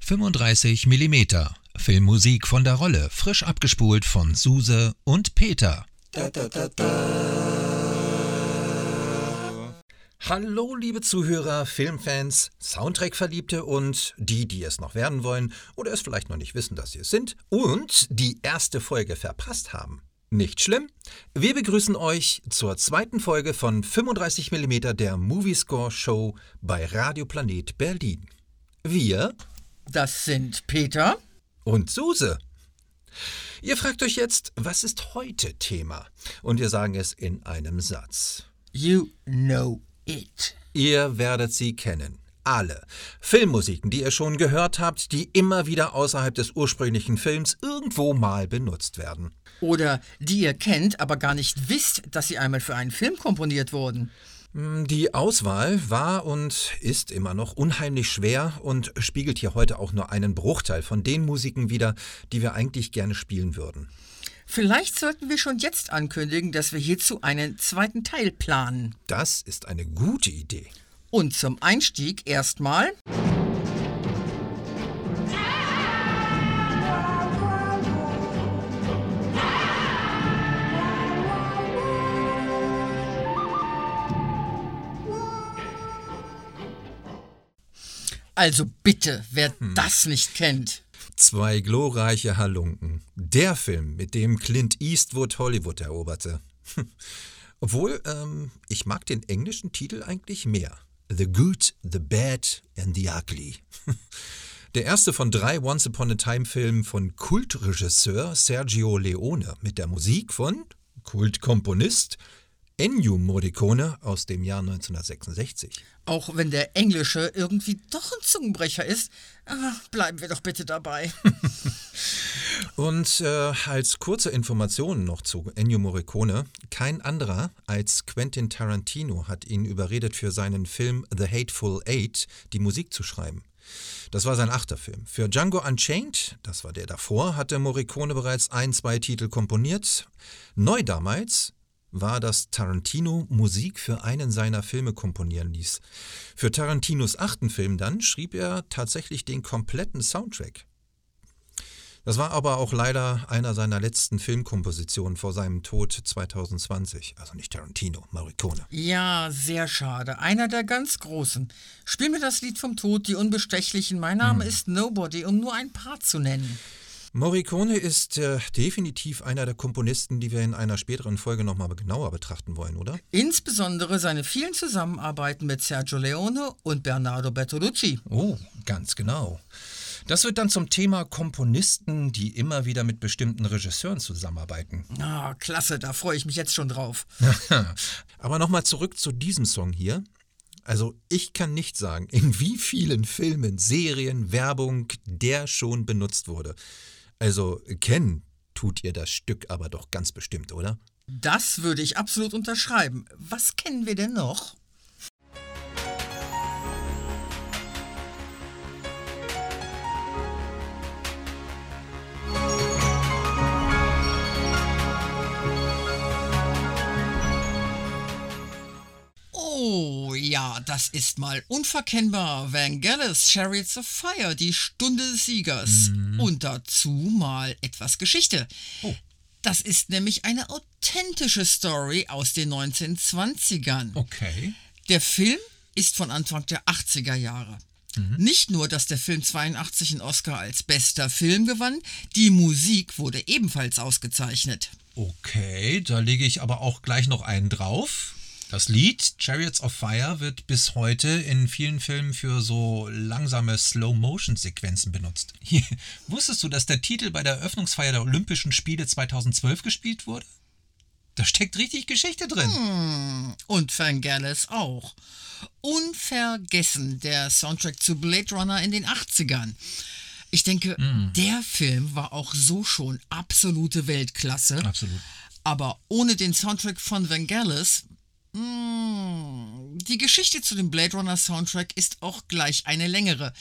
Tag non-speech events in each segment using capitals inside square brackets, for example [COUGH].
35 Millimeter. Filmmusik von der Rolle, frisch abgespult von Suse und Peter. Hallo, liebe Zuhörer, Filmfans, Soundtrack-Verliebte und die, die es noch werden wollen oder es vielleicht noch nicht wissen, dass sie es sind und die erste Folge verpasst haben. Nicht schlimm. Wir begrüßen euch zur zweiten Folge von 35 mm der Moviescore Show bei Radio Planet Berlin. Wir, Das sind Peter. und Suse. Ihr fragt euch jetzt, was ist heute Thema? Und wir sagen es in einem Satz. You know it. Ihr werdet sie kennen. Alle. Filmmusiken, die ihr schon gehört habt, die immer wieder außerhalb des ursprünglichen Films irgendwo mal benutzt werden. Oder die ihr kennt, aber gar nicht wisst, dass sie einmal für einen Film komponiert wurden. Die Auswahl war und ist immer noch unheimlich schwer und spiegelt hier heute auch nur einen Bruchteil von den Musiken wider, die wir eigentlich gerne spielen würden. Vielleicht sollten wir schon jetzt ankündigen, dass wir hierzu einen zweiten Teil planen. Das ist eine gute Idee. Und zum Einstieg erstmal Also bitte, wer das nicht kennt. Zwei glorreiche Halunken. Der Film, mit dem Clint Eastwood Hollywood eroberte. [LAUGHS] Obwohl, ähm, ich mag den englischen Titel eigentlich mehr. The Good, The Bad and The Ugly. [LAUGHS] Der erste von drei Once Upon a Time Filmen von Kultregisseur Sergio Leone mit der Musik von Kultkomponist Ennio Morricone aus dem Jahr 1966. Auch wenn der Englische irgendwie doch ein Zungenbrecher ist, ah, bleiben wir doch bitte dabei. [LAUGHS] Und äh, als kurze Information noch zu Ennio Morricone, kein anderer als Quentin Tarantino hat ihn überredet, für seinen Film The Hateful Eight die Musik zu schreiben. Das war sein achter Film. Für Django Unchained, das war der davor, hatte Morricone bereits ein, zwei Titel komponiert. Neu damals war, dass Tarantino Musik für einen seiner Filme komponieren ließ. Für Tarantinos achten Film dann schrieb er tatsächlich den kompletten Soundtrack. Das war aber auch leider einer seiner letzten Filmkompositionen vor seinem Tod 2020. Also nicht Tarantino, Morricone. Ja, sehr schade. Einer der ganz Großen. Spiel mir das Lied vom Tod, die Unbestechlichen. Mein Name ist Nobody, um nur ein paar zu nennen. Morricone ist äh, definitiv einer der Komponisten, die wir in einer späteren Folge nochmal genauer betrachten wollen, oder? Insbesondere seine vielen Zusammenarbeiten mit Sergio Leone und Bernardo Bertolucci. Oh, ganz genau. Das wird dann zum Thema Komponisten, die immer wieder mit bestimmten Regisseuren zusammenarbeiten. Ah, klasse, da freue ich mich jetzt schon drauf. [LAUGHS] Aber nochmal zurück zu diesem Song hier. Also ich kann nicht sagen, in wie vielen Filmen, Serien, Werbung der schon benutzt wurde. Also kennen tut ihr das Stück aber doch ganz bestimmt, oder? Das würde ich absolut unterschreiben. Was kennen wir denn noch? Ja, das ist mal unverkennbar. Vangelis, Chariots of Fire, die Stunde des Siegers. Und dazu mal etwas Geschichte. Das ist nämlich eine authentische Story aus den 1920ern. Okay. Der Film ist von Anfang der 80er Jahre. Nicht nur, dass der Film 82 einen Oscar als bester Film gewann, die Musik wurde ebenfalls ausgezeichnet. Okay, da lege ich aber auch gleich noch einen drauf. Das Lied Chariots of Fire wird bis heute in vielen Filmen für so langsame Slow-Motion-Sequenzen benutzt. [LAUGHS] Wusstest du, dass der Titel bei der Eröffnungsfeier der Olympischen Spiele 2012 gespielt wurde? Da steckt richtig Geschichte drin. Und Vangelis auch. Unvergessen der Soundtrack zu Blade Runner in den 80ern. Ich denke, der Film war auch so schon absolute Weltklasse. Absolut. Aber ohne den Soundtrack von Vangelis, die Geschichte zu dem Blade Runner Soundtrack ist auch gleich eine längere.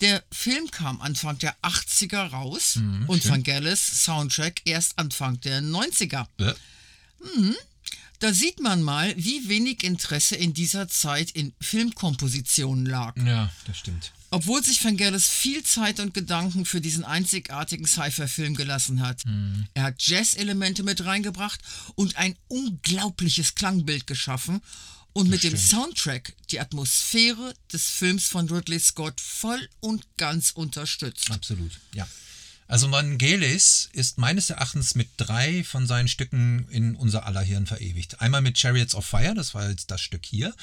Der Film kam Anfang der 80er raus und Vangelis Soundtrack erst Anfang der 90er. Ja. Da sieht man mal, wie wenig Interesse in dieser Zeit in Filmkompositionen lag. Ja, das stimmt. Obwohl sich Vangelis viel Zeit und Gedanken für diesen einzigartigen Sci-Fi-Film gelassen hat. Mhm. Er hat Jazz-Elemente mit reingebracht und ein unglaubliches Klangbild geschaffen und mit dem Soundtrack die Atmosphäre des Films von Ridley Scott voll und ganz unterstützt. Absolut, ja. Also Vangelis ist meines Erachtens mit drei von seinen Stücken in unser aller Hirn verewigt. Einmal mit Chariots of Fire, das war jetzt das Stück hier.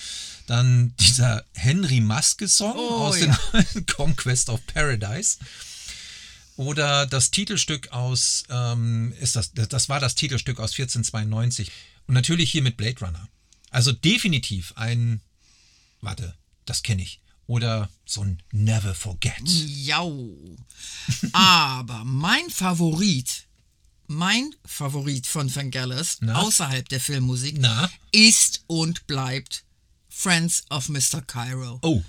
Dann dieser Henry Maske-Song Oh, aus ja. dem [LAUGHS] Conquest of Paradise. Oder das Titelstück aus, ähm, ist das, das war das Titelstück aus 1492. Und natürlich hier mit Blade Runner. Also definitiv ein, warte, das kenne ich. Oder so ein Never Forget. Jau. [LAUGHS] Aber mein Favorit, mein Favorit von Vangelis Na? außerhalb der Filmmusik Na? ist und bleibt Friends of Mr. Cairo. Oh,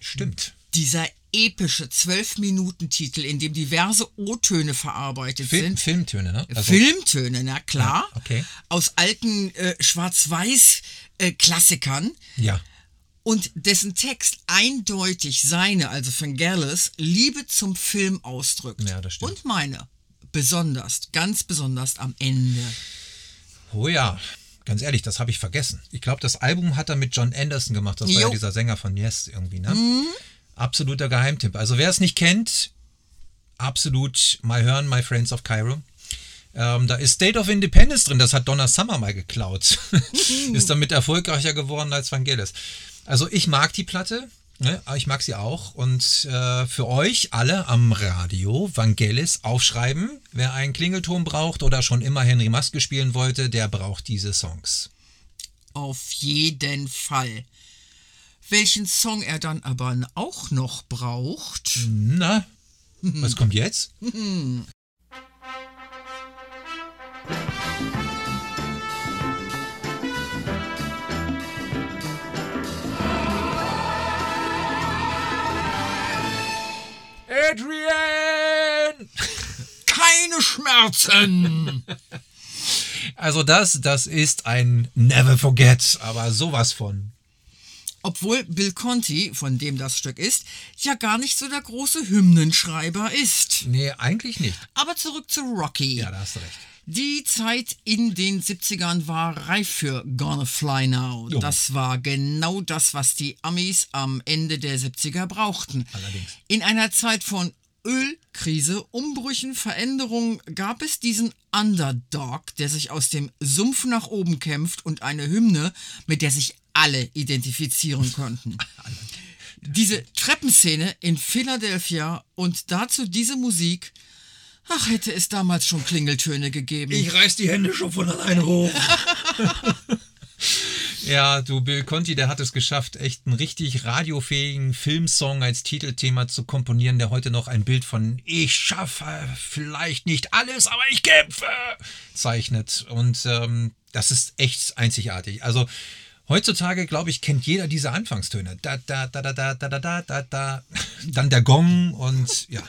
stimmt. Dieser epische 12-Minuten-Titel, in dem diverse O-Töne verarbeitet Film, sind. Filmtöne, ne? Also- Filmtöne, na klar. Ja, okay. Aus alten äh, Schwarz-Weiß-Klassikern. Ja. Und dessen Text eindeutig seine, also Vangelis, Liebe zum Film ausdrückt. Ja, das stimmt. Und meine. Besonders, ganz besonders am Ende. Oh ja, ganz ehrlich, das habe ich vergessen. Ich glaube, das Album hat er mit John Anderson gemacht. Das war ja Jo. Mhm. dieser Sänger von Yes irgendwie, ne? Absoluter Geheimtipp. Also wer es nicht kennt, absolut mal hören, My Friends of Cairo. Ähm, da ist State of Independence drin, das hat Donna Summer mal geklaut. [LAUGHS] ist damit erfolgreicher geworden als Vangelis. Also ich mag die Platte, ne? aber ich mag sie auch. Und äh, für euch alle am Radio Vangelis aufschreiben. Wer einen Klingelton braucht oder schon immer Henry Maske spielen wollte, der braucht diese Songs. Auf jeden Fall. Welchen Song er dann aber auch noch braucht. Na, was kommt jetzt? Adrian! Keine Schmerzen! Also das, das ist ein Never Forget, aber sowas von. Obwohl Bill Conti, von dem das Stück ist, ja gar nicht so der große Hymnenschreiber ist. Nee, eigentlich nicht. Aber zurück zu Rocky. Ja, da hast du recht. Die Zeit in den 70ern war reif für Gonna Fly Now. Jo. Das war genau das, was die Amis am Ende der 70er brauchten. Allerdings. In einer Zeit von Ölkrise, Umbrüchen, Veränderungen gab es diesen Underdog, der sich aus dem Sumpf nach oben kämpft und eine Hymne, mit der sich alle identifizieren konnten. [LAUGHS] Diese Treppenszene in Philadelphia und dazu diese Musik. Ach, hätte es damals schon Klingeltöne gegeben. reiß die Hände schon von alleine hoch. [LAUGHS] ja, du, Bill Conti, der hat es geschafft, echt einen richtig radiofähigen Filmsong als Titelthema zu komponieren, der heute noch ein Bild von Ich schaffe vielleicht nicht alles, aber ich kämpfe zeichnet. Und ähm, das ist echt einzigartig. Also heutzutage, glaube ich, kennt jeder diese Anfangstöne. Da, da, da, da, da, da, da, da, da, da. Dann der Gong und ja.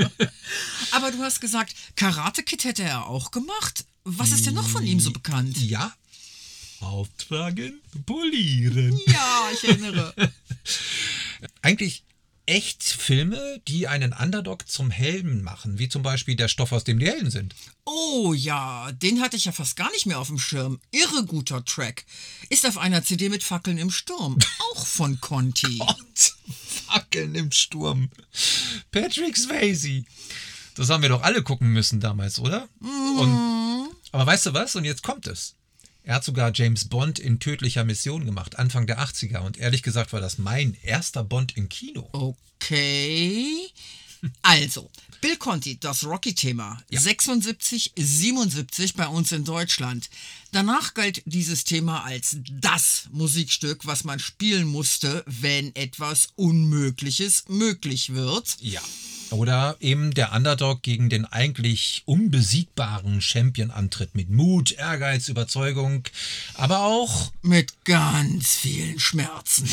[LAUGHS] Aber du hast gesagt, Karate Kid hätte er auch gemacht. Was ist denn noch von ihm so bekannt? Ja. Auftragen, polieren. Ja, ich erinnere. [LAUGHS] eigentlich echt Filme, die einen Underdog zum Helden machen, wie zum Beispiel der Stoff, aus dem die Helden sind. Oh ja, den hatte ich ja fast gar nicht mehr auf dem Schirm. Irre guter Track. Ist auf einer CD mit Fackeln im Sturm. [LAUGHS] Auch von Conti. Und Fackeln im Sturm. Patrick Swayze. Das haben wir doch alle gucken müssen damals, oder? Und, aber weißt du was? Und jetzt kommt es. Er hat sogar James Bond in tödlicher Mission gemacht, Anfang der 80er. Und ehrlich gesagt war das mein erster Bond im Kino. Okay. Also, Bill Conti, das Rocky-Thema. 76, 77 bei uns in Deutschland. Danach galt dieses Thema als das Musikstück, was man spielen musste, wenn etwas Unmögliches möglich wird. Ja. Oder eben der Underdog gegen den eigentlich unbesiegbaren Champion antritt. Mit Mut, Ehrgeiz, Überzeugung, aber auch mit ganz vielen Schmerzen.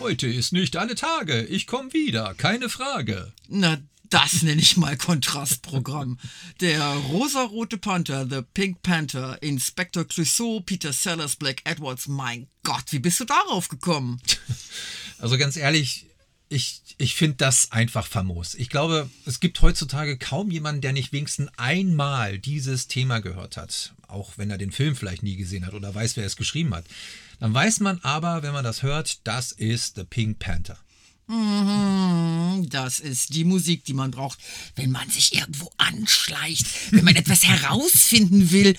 Heute ist nicht alle Tage. Ich komme wieder, keine Frage. Na das nenne ich mal Kontrastprogramm. Der rosarote Panther, The Pink Panther, Inspector Clouseau, Peter Sellers, Black Edwards. Mein Gott, wie bist du darauf gekommen? Also ganz ehrlich, ich, ich finde das einfach famos. Ich glaube, es gibt heutzutage kaum jemanden, der nicht wenigstens einmal dieses Thema gehört hat. Auch wenn er den Film vielleicht nie gesehen hat oder weiß, wer es geschrieben hat. Dann weiß man aber, wenn man das hört, das ist The Pink Panther. Mhm, das ist die Musik, die man braucht, wenn man sich irgendwo anschleicht, wenn man etwas herausfinden will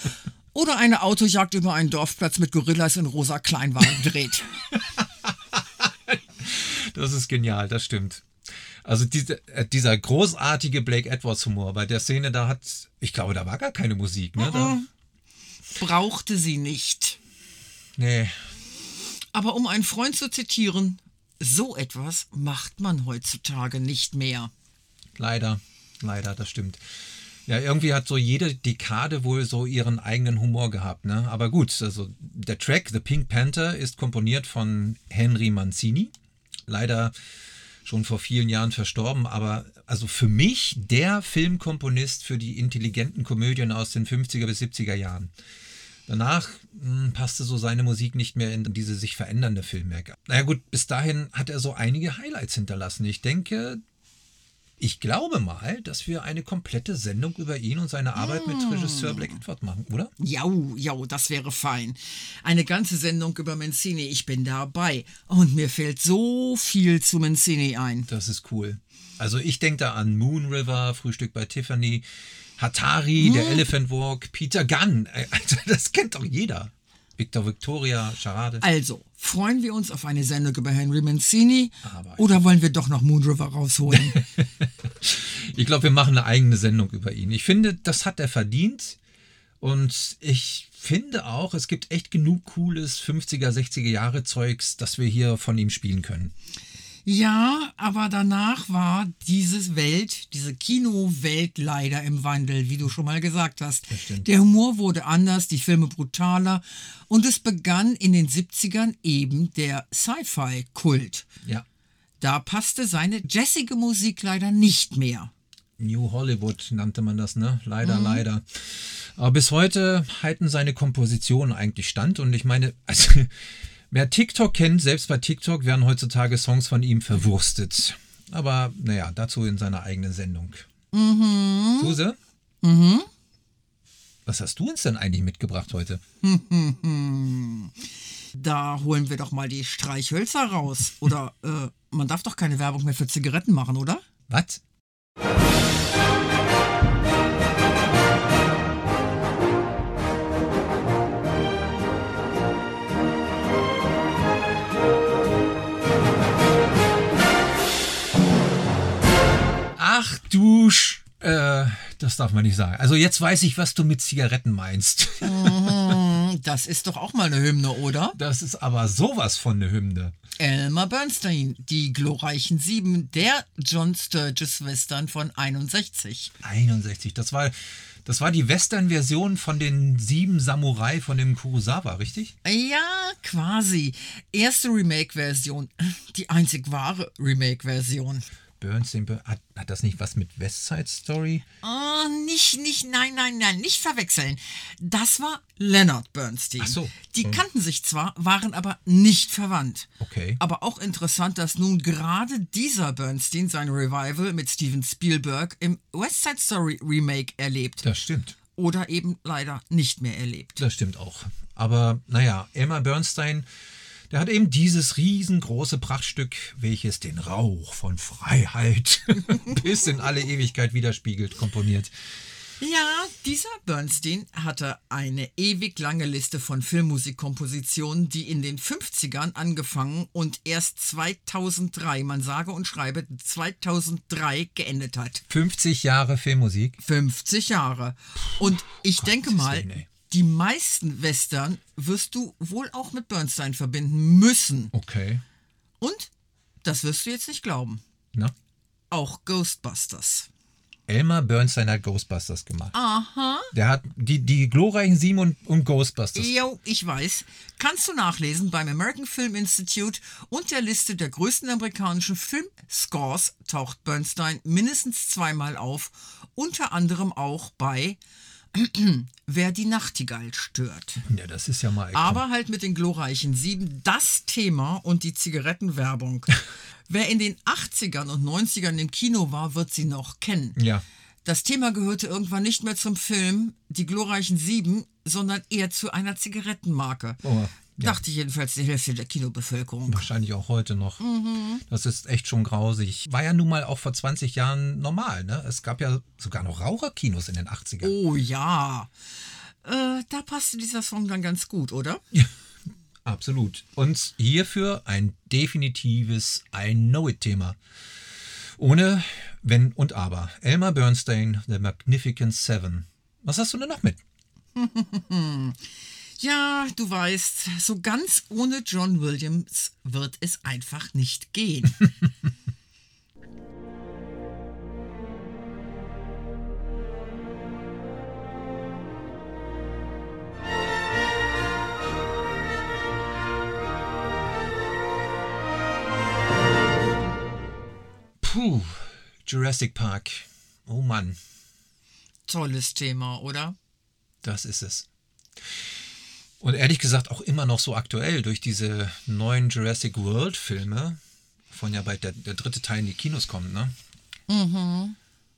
oder eine Autojagd über einen Dorfplatz mit Gorillas in rosa Kleinwagen dreht. Das ist genial, das stimmt. Also diese, äh, dieser großartige Blake Edwards Humor bei der Szene, da hat, ich glaube, da war gar keine Musik, ne? Da, Brauchte sie nicht. nee, Aber um einen Freund zu zitieren, so etwas macht man heutzutage nicht mehr. leider, leider, das stimmt. Ja, irgendwie hat so jede Dekade wohl so ihren eigenen Humor gehabt, ne? Aber gut, also der Track The Pink Panther ist komponiert von Henry Mancini. Leider schon vor vielen Jahren verstorben, aber also für mich der Filmkomponist für die intelligenten Komödien aus den 50er bis 70er Jahren. Danach mh, passte so seine Musik nicht mehr in diese sich verändernde Filmwerk. Naja gut, bis dahin hat er so einige Highlights hinterlassen. Ich denke, ich glaube mal, dass wir eine komplette Sendung über ihn und seine Arbeit mit Regisseur Black Edward machen, oder? Jau, jau, das wäre fein. Eine ganze Sendung über Mancini, ich bin dabei. Und mir fällt so viel zu Mancini ein. Das ist cool. Also ich denke da an Moon River, Frühstück bei Tiffany, Hatari, der Elephant Walk, Peter Gunn. Also das kennt doch jeder. Victor Victoria, Charade. Also, freuen wir uns auf eine Sendung über Henry Mancini Aber- oder wollen wir doch noch Moon River rausholen? [LAUGHS] Ich glaube, wir machen eine eigene Sendung über ihn. Ich finde, das hat er verdient. Und ich finde auch, es gibt echt genug cooles 50er, 60er Jahre Zeugs, das wir hier von ihm spielen können. Ja, aber danach war diese Welt, diese Kinowelt leider im Wandel, wie du schon mal gesagt hast. Der Humor wurde anders, die Filme brutaler und es begann in den 70ern eben der Sci-Fi-Kult. Ja. Da passte seine jazzige Musik leider nicht mehr. New Hollywood nannte man das, ne? Leider, leider. Aber bis heute halten seine Kompositionen eigentlich stand. Und ich meine, also, wer TikTok kennt, selbst bei TikTok werden heutzutage Songs von ihm verwurstet. Aber naja, dazu in seiner eigenen Sendung. Mhm. Suse? Mhm. Was hast du uns denn eigentlich mitgebracht heute? [LAUGHS] Da holen wir doch mal die Streichhölzer raus. Oder äh, man darf doch keine Werbung mehr für Zigaretten machen, oder? Was? Das darf man nicht sagen. Also jetzt weiß ich, was du mit Zigaretten meinst. [LAUGHS] Das ist doch auch mal eine Hymne, oder? Das ist aber sowas von eine Hymne. Elmer Bernstein, die glorreichen Sieben, der John Sturges Western von 61. 61, das war, das war die Western-Version von den sieben Samurai von dem Kurosawa, richtig? Ja, quasi. Erste Remake-Version. Die einzig wahre Remake-Version. Bernstein, Ber- hat, hat das nicht was mit West Side Story? Oh, nicht, nicht, nein, nein, nein, nicht verwechseln. Das war Leonard Bernstein. Ach so. Die Oh. kannten sich zwar, waren aber nicht verwandt. Okay. Aber auch interessant, dass nun gerade dieser Bernstein sein Revival mit Steven Spielberg im West Side Story Remake erlebt. Das stimmt. Oder eben leider nicht mehr erlebt. Das stimmt auch. Aber naja, Elmer Bernstein, der hat eben dieses riesengroße Prachtstück, welches den Rauch von Freiheit [LAUGHS] bis in alle Ewigkeit widerspiegelt, komponiert. Ja, dieser Bernstein hatte eine ewig lange Liste von Filmmusikkompositionen, die in den 50ern angefangen und erst 2003, man sage und schreibe 2003 geendet hat. 50 Jahre Filmmusik. 50 Jahre. Und ich denke mal, ey. Die meisten Western wirst du wohl auch mit Bernstein verbinden müssen. Okay. Und, das wirst du jetzt nicht glauben, Na? auch Ghostbusters. Elmer Bernstein hat Ghostbusters gemacht. Aha. Der hat die, die glorreichen Sieben und, und Ghostbusters. Jo, ich weiß. Kannst du nachlesen beim American Film Institute und der Liste der größten amerikanischen Filmscores taucht Bernstein mindestens zweimal auf, unter anderem auch bei [CLEARS THROAT] Wer die Nachtigall stört. Ja, das ist ja mal. Aber halt mit den glorreichen Sieben das Thema und die Zigarettenwerbung. [LAUGHS] Wer in den 80ern und 90ern im Kino war, wird sie noch kennen. Ja. Das Thema gehörte irgendwann nicht mehr zum Film Die glorreichen Sieben, sondern eher zu einer Zigarettenmarke. Oh, ja. Dachte jedenfalls die Hälfte der Kinobevölkerung. Wahrscheinlich auch heute noch. Mhm. Das ist echt schon grausig. War ja nun mal auch vor 20 Jahren normal, ne? Es gab ja sogar noch Raucherkinos in den 80ern. Oh ja. Äh, da passte dieser Song dann ganz gut, oder? Ja, [LAUGHS] absolut. Und hierfür ein definitives I Know It-Thema. Ohne Wenn und Aber. Elmer Bernstein, The Magnificent Seven. Was hast du denn noch mit? [LAUGHS] Ja, du weißt, so ganz ohne John Williams wird es einfach nicht gehen. [LAUGHS] Puh, Jurassic Park. Oh Mann, Tolles Thema, oder? das ist es. Und ehrlich gesagt auch immer noch so aktuell durch diese neuen Jurassic World Filme, von ja bald der, der dritte Teil in die Kinos kommt, ne?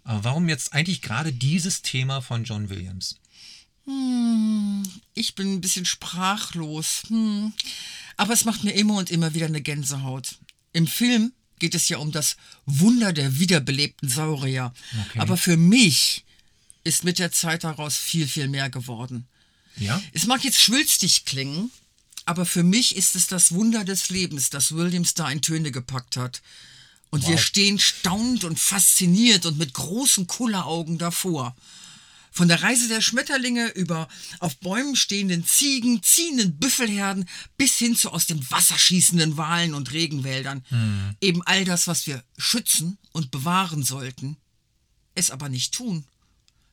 Aber warum jetzt eigentlich gerade dieses Thema von John Williams? Ich bin ein bisschen sprachlos. Hm. Aber es macht mir immer und immer wieder eine Gänsehaut. Im Film geht es ja um das Wunder der wiederbelebten Saurier. Okay. Aber für mich ist mit der Zeit daraus viel, viel mehr geworden. Ja? Es mag jetzt schwülstig klingen, aber für mich ist es das Wunder des Lebens, das Williams da in Töne gepackt hat. Und wir Wow. stehen staunend und fasziniert und mit großen Kulleraugen davor. Von der Reise der Schmetterlinge über auf Bäumen stehenden Ziegen, ziehenden Büffelherden bis hin zu aus dem Wasser schießenden Walen und Regenwäldern. Eben all das, was wir schützen und bewahren sollten, es aber nicht tun.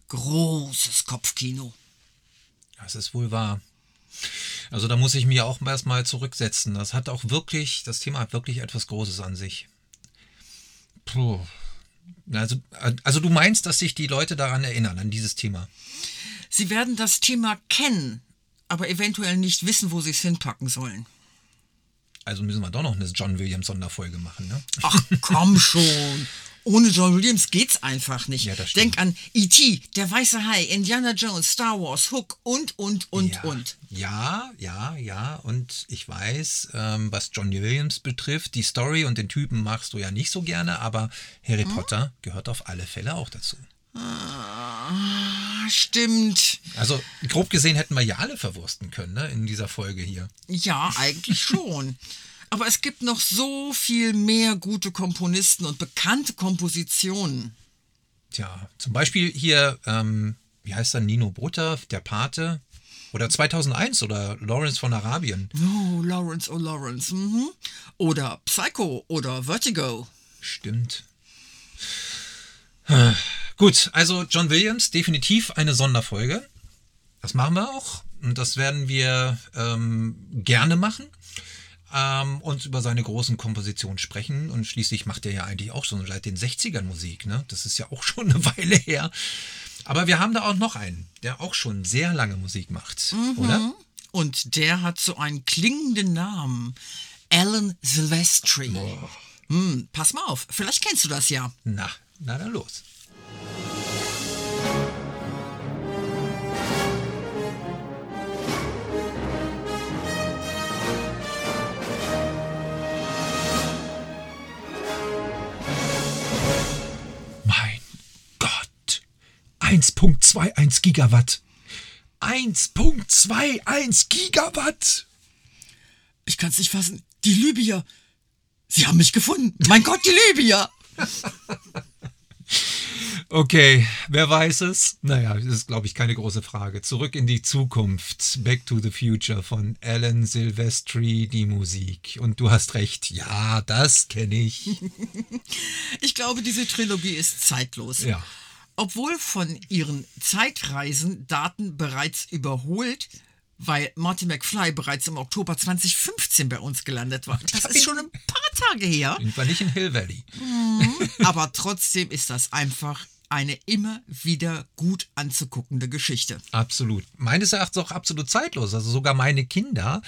Großes Kopfkino. Das ist wohl wahr. Also da muss ich mich auch erstmal zurücksetzen. Das hat auch wirklich, das Thema hat wirklich etwas Großes an sich. Puh. Also, also du meinst, dass sich die Leute daran erinnern, an dieses Thema? Sie werden das Thema kennen, aber eventuell nicht wissen, wo sie es hinpacken sollen. Also müssen wir doch noch eine John Williams Sonderfolge machen, ne? Ach, komm schon. [LAUGHS] Ohne John Williams geht's einfach nicht. Ja. Denk an E.T., Der Weiße Hai, Indiana Jones, Star Wars, Hook und, und, und, ja, und. Ja, ja, ja. Und ich weiß, ähm, was John Williams betrifft, die Story und den Typen machst du ja nicht so gerne, aber Harry Hm? Potter gehört auf alle Fälle auch dazu. Ah, Stimmt. Also grob gesehen hätten wir ja alle verwursten können, ne, in dieser Folge hier. Ja, eigentlich schon. [LAUGHS] Aber es gibt noch so viel mehr gute Komponisten und bekannte Kompositionen. Tja, zum Beispiel hier, ähm, wie heißt er, Nino Brutter, der Pate. Oder 2001 oder Lawrence von Arabien. Oh, Lawrence, oh Lawrence. Mhm. Oder Psycho oder Vertigo. Stimmt. Gut, also John Williams, definitiv eine Sonderfolge. Das machen wir auch. Und das werden wir ähm, gerne machen. Ähm, und über seine großen Kompositionen sprechen. Und schließlich macht er ja eigentlich auch schon seit den 60ern Musik. Ne? Das ist ja auch [LAUGHS] schon eine Weile her. Aber wir haben da auch noch einen, der auch schon sehr lange Musik macht, oder? Und der hat so einen klingenden Namen. Alan Silvestri. Hm, pass mal auf, vielleicht kennst du das ja. Na, na dann los. 1.21 Gigawatt. 1.21 Gigawatt. Ich kann's nicht fassen. Die Libyer. Sie haben mich gefunden. Mein Gott, die Libyer. [LAUGHS] Okay, wer weiß es? Naja, das ist, glaube ich, keine große Frage. Zurück in die Zukunft. Back to the Future von Alan Silvestri, die Musik. Und du hast recht. Ja, das kenne ich. [LAUGHS] Ich glaube, diese Trilogie ist zeitlos. Ja. Obwohl von ihren Zeitreisen Daten bereits überholt, weil Marty McFly bereits im Oktober 2015 bei uns gelandet war. Das ist schon ein paar Tage her. Und war nicht in Hill Valley. Aber trotzdem ist das einfach eine immer wieder gut anzuguckende Geschichte. Absolut. Meines Erachtens auch absolut zeitlos. Also sogar meine Kinder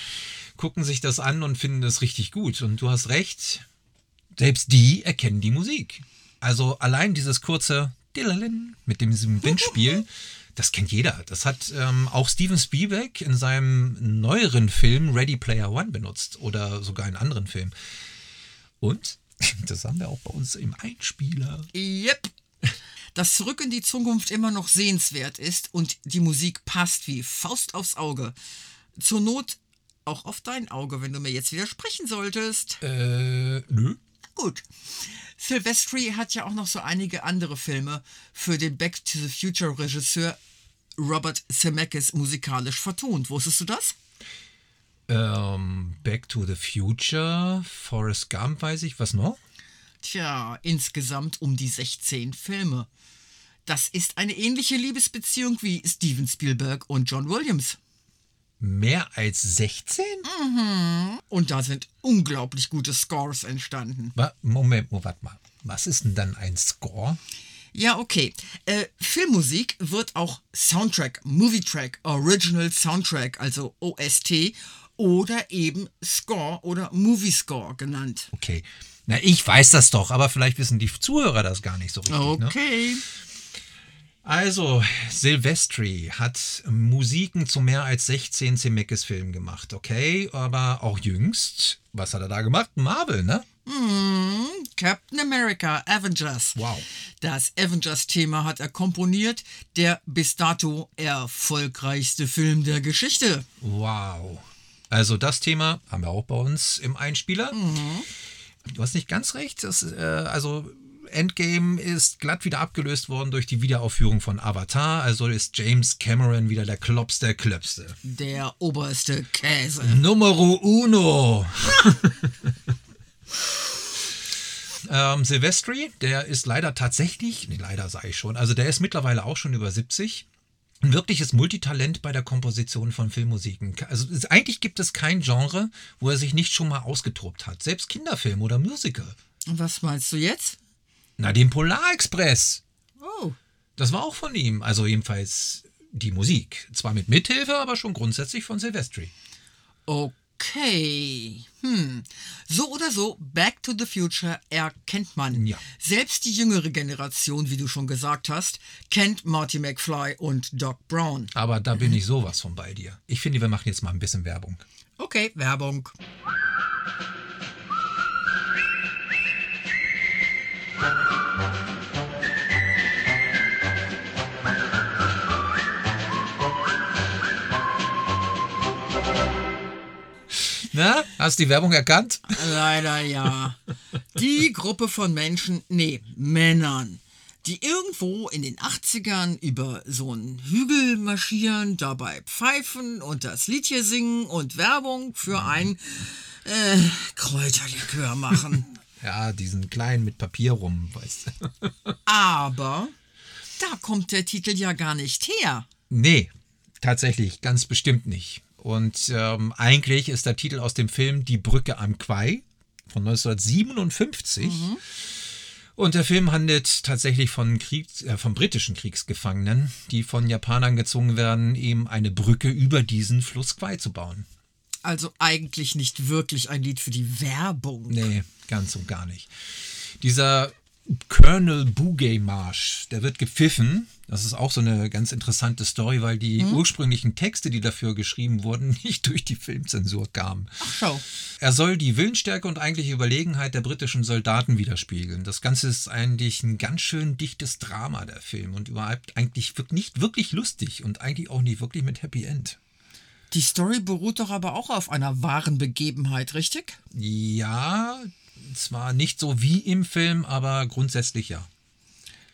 gucken sich das an und finden das richtig gut. Und du hast recht, selbst die erkennen die Musik. Also allein dieses kurze mit dem diesem Windspiel, das kennt jeder. Das hat ähm, auch Steven Spielberg in seinem neueren Film Ready Player One benutzt oder sogar in anderen Filmen. Und [LAUGHS] das haben wir auch bei uns im Einspieler. Yep. Dass Zurück in die Zukunft immer noch sehenswert ist und die Musik passt wie Faust aufs Auge. Zur Not auch auf dein Auge, wenn du mir jetzt widersprechen solltest. Äh, nö. Gut. Silvestri hat ja auch noch so einige andere Filme für den Back to the Future Regisseur Robert Zemeckis musikalisch vertont. Wusstest du das? Ähm, Back to the Future, Forrest Gump, weiß ich. Was noch? Tja, insgesamt um die 16 Filme. Das ist eine ähnliche Liebesbeziehung wie Steven Spielberg und John Williams. Mehr als 16? Und da sind unglaublich gute Scores entstanden. Wa- Moment, oh, warte mal. Was ist denn dann ein Score? Ja, okay. Äh, Filmmusik wird auch Soundtrack, Movie Track, Original Soundtrack, also OST, oder eben Score oder Movie Score genannt. Okay. Na, ich weiß das doch, aber vielleicht wissen die Zuhörer das gar nicht so richtig. Ne? Also, Silvestri hat Musiken zu mehr als 16 Zemeckis-Filmen gemacht, okay? Aber auch jüngst, was hat er da gemacht? Marvel, ne? Captain America, Avengers. Wow. Das Avengers-Thema hat er komponiert, der bis dato erfolgreichste Film der Geschichte. Wow. Also das Thema haben wir auch bei uns im Einspieler. Du hast nicht ganz recht. Das, äh, also Endgame ist glatt wieder abgelöst worden durch die Wiederaufführung von Avatar. Also ist James Cameron wieder der Klops der Klöpste. Der oberste Käse. Numero uno. [LAUGHS] ähm, Silvestri, der ist leider tatsächlich, nee, leider sage ich schon, also der ist mittlerweile auch schon über 70. Ein wirkliches Multitalent bei der Komposition von Filmmusiken. Also es, eigentlich gibt es kein Genre, wo er sich nicht schon mal ausgetobt hat. Selbst Kinderfilm oder Musical. Was meinst du jetzt? Na, den Polarexpress. Oh. Das war auch von ihm. Also jedenfalls die Musik. Zwar mit Mithilfe, aber schon grundsätzlich von Silvestri. Okay. Hm. So oder so, Back to the Future erkennt man. Ja. Selbst die jüngere Generation, wie du schon gesagt hast, kennt Marty McFly und Doc Brown. Aber da bin ich sowas von bei dir. Ich finde, wir machen jetzt mal ein bisschen Werbung. Okay, Werbung. Na, hast du die Werbung erkannt? Leider ja. Die Gruppe von Menschen, nee, Männern, die irgendwo in den 80ern über so einen Hügel marschieren, dabei pfeifen und das Lied hier singen und Werbung für ein äh, Kräuterlikör machen. Ja, diesen kleinen mit Papier rum, weißt du. [LAUGHS] Aber da kommt der Titel ja gar nicht her. Nee, tatsächlich, ganz bestimmt nicht. Und ähm, eigentlich ist der Titel aus dem Film Die Brücke am Quai von 1957. Und der Film handelt tatsächlich von, Kriegs-, äh, von britischen Kriegsgefangenen, die von Japanern gezwungen werden, eben eine Brücke über diesen Fluss Quai zu bauen. Also eigentlich nicht wirklich ein Lied für die Werbung. Nee, ganz und gar nicht. Dieser Colonel Bugay Marsch, der wird gepfiffen. Das ist auch so eine ganz interessante Story, weil die ursprünglichen Texte, die dafür geschrieben wurden, [LAUGHS] nicht durch die Filmzensur kamen. Ach, schau. Er soll die Willensstärke und eigentliche Überlegenheit der britischen Soldaten widerspiegeln. Das Ganze ist eigentlich ein ganz schön dichtes Drama, der Film. Und überhaupt eigentlich nicht wirklich lustig und eigentlich auch nicht wirklich mit Happy End. Die Story beruht doch aber auch auf einer wahren Begebenheit, richtig? Ja, zwar nicht so wie im Film, aber grundsätzlich ja.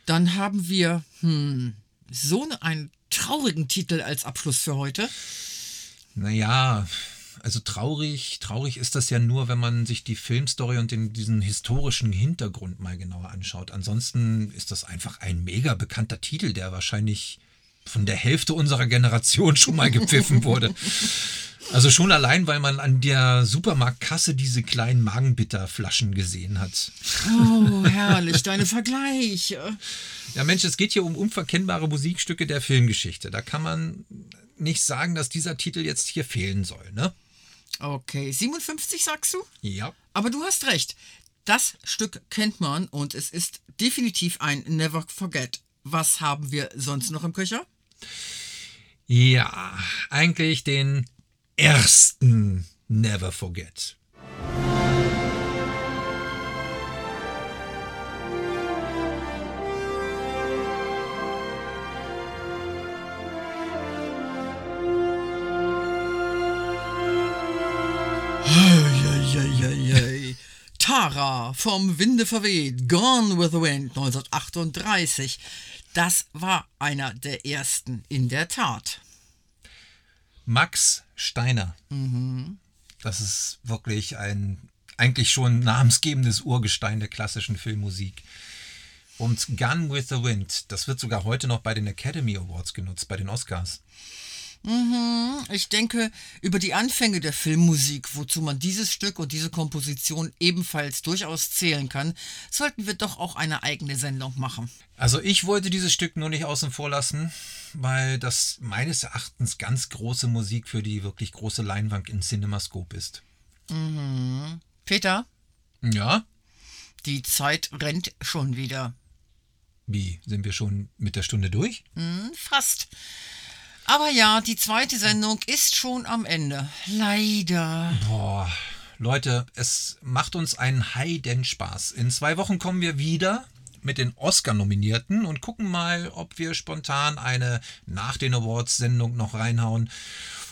Dann haben wir hm, so einen traurigen Titel als Abschluss für heute. Naja, also traurig, traurig ist das ja nur, wenn man sich die Filmstory und den, diesen historischen Hintergrund mal genauer anschaut. Ansonsten ist das einfach ein mega bekannter Titel, der wahrscheinlich von der Hälfte unserer Generation schon mal gepfiffen wurde. Also schon allein, weil man an der Supermarktkasse diese kleinen Magenbitterflaschen gesehen hat. Oh, herrlich, deine Vergleiche. Ja, Mensch, es geht hier um unverkennbare Musikstücke der Filmgeschichte. Da kann man nicht sagen, dass dieser Titel jetzt hier fehlen soll, ne? Okay, 57 sagst du? Ja. Aber du hast recht. Das Stück kennt man und es ist definitiv ein Never Forget. Was haben wir sonst noch im Köcher? Ja, eigentlich den ersten Never Forget. Tara vom Winde verweht, Gone with the Wind 1938. Das war einer der ersten, in der Tat. Max Steiner. Das ist wirklich ein eigentlich schon namensgebendes Urgestein der klassischen Filmmusik. Und Gun with the Wind, das wird sogar heute noch bei den Academy Awards genutzt, bei den Oscars. Ich denke, über die Anfänge der Filmmusik, wozu man dieses Stück und diese Komposition ebenfalls durchaus zählen kann, sollten wir doch auch eine eigene Sendung machen. Also ich wollte dieses Stück nur nicht außen vor lassen, weil das meines Erachtens ganz große Musik für die wirklich große Leinwand in CinemaScope ist. Peter, Ja? die Zeit rennt schon wieder. Wie? Sind wir schon mit der Stunde durch? Hm, fast. Aber ja, die zweite Sendung ist schon am Ende. Leider. Boah, Leute, es macht uns einen heiden Spaß. In zwei Wochen kommen wir wieder mit den Oscar-Nominierten und gucken mal, ob wir spontan eine nach den Awards-Sendung noch reinhauen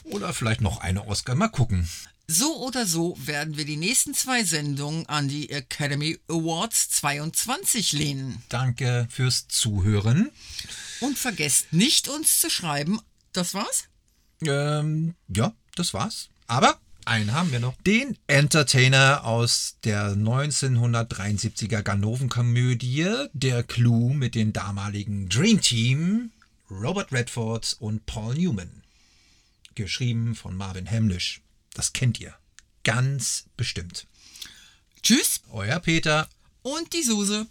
oder vielleicht noch eine Oscar. Mal gucken. So oder so werden wir die nächsten zwei Sendungen an die Academy Awards 22 lehnen. Danke fürs Zuhören. Und vergesst nicht, uns zu schreiben. Das war's? Ähm, ja, das war's. Aber einen haben wir noch. Den Entertainer aus der 1973er Ganoven-Komödie Der Clou mit den damaligen Dream Team, Robert Redford und Paul Newman. Geschrieben von Marvin Hamlisch. Das kennt ihr. Ganz bestimmt. Tschüss Euer Peter. und die Suse.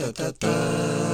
Da, da, da, da.